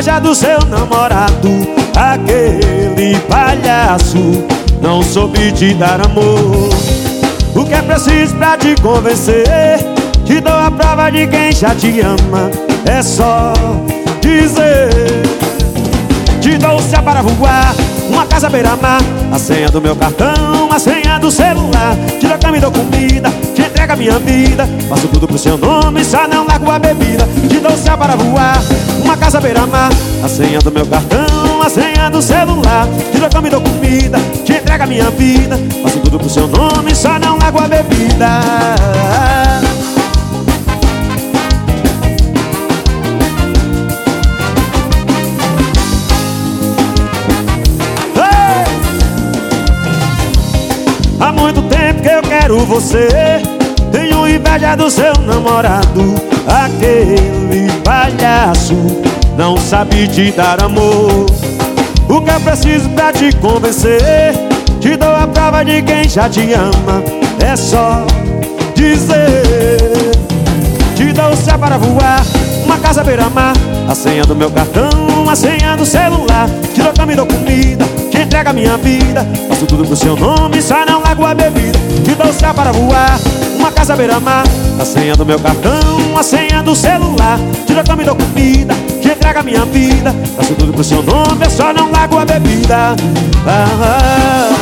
inveja do seu namorado Aquele palhaço. Não soube te dar amor. O que é preciso pra te convencer? Te dou a prova de quem já te ama. É só dizer. Te dou o céu para voar. Uma casa beira-mar. A senha do meu cartão A senha do celular. Tira a cama e dou comida. Te entrega minha vida. Faço tudo pro seu nome Só não largo a bebida. Te dou o céu para voar Uma casa beira-mar. A senha do meu cartão A senha do celular. Tira a cama e dou comida Te entrega minha vida. Faço tudo pro seu nome Só não largo a bebida. Há muito tempo que eu quero você Tenho inveja do seu namorado Aquele palhaço. Não sabe te dar amor. O que eu preciso pra te convencer? Te dou a prova de quem já te ama. É só dizer. Te dou o céu para voar Uma casa beira-mar. A senha do meu cartão A senha do celular. Te dou cama dou comida entrega minha vida. Faço tudo pro seu nome, só não largo a bebida. Te dou o céu para voar, A senha do meu cartão, a senha do celular. Te dou cama e dou comida, te entrega minha vida. Faço tudo pro seu nome, eu só não largo a bebida. Ah, ah.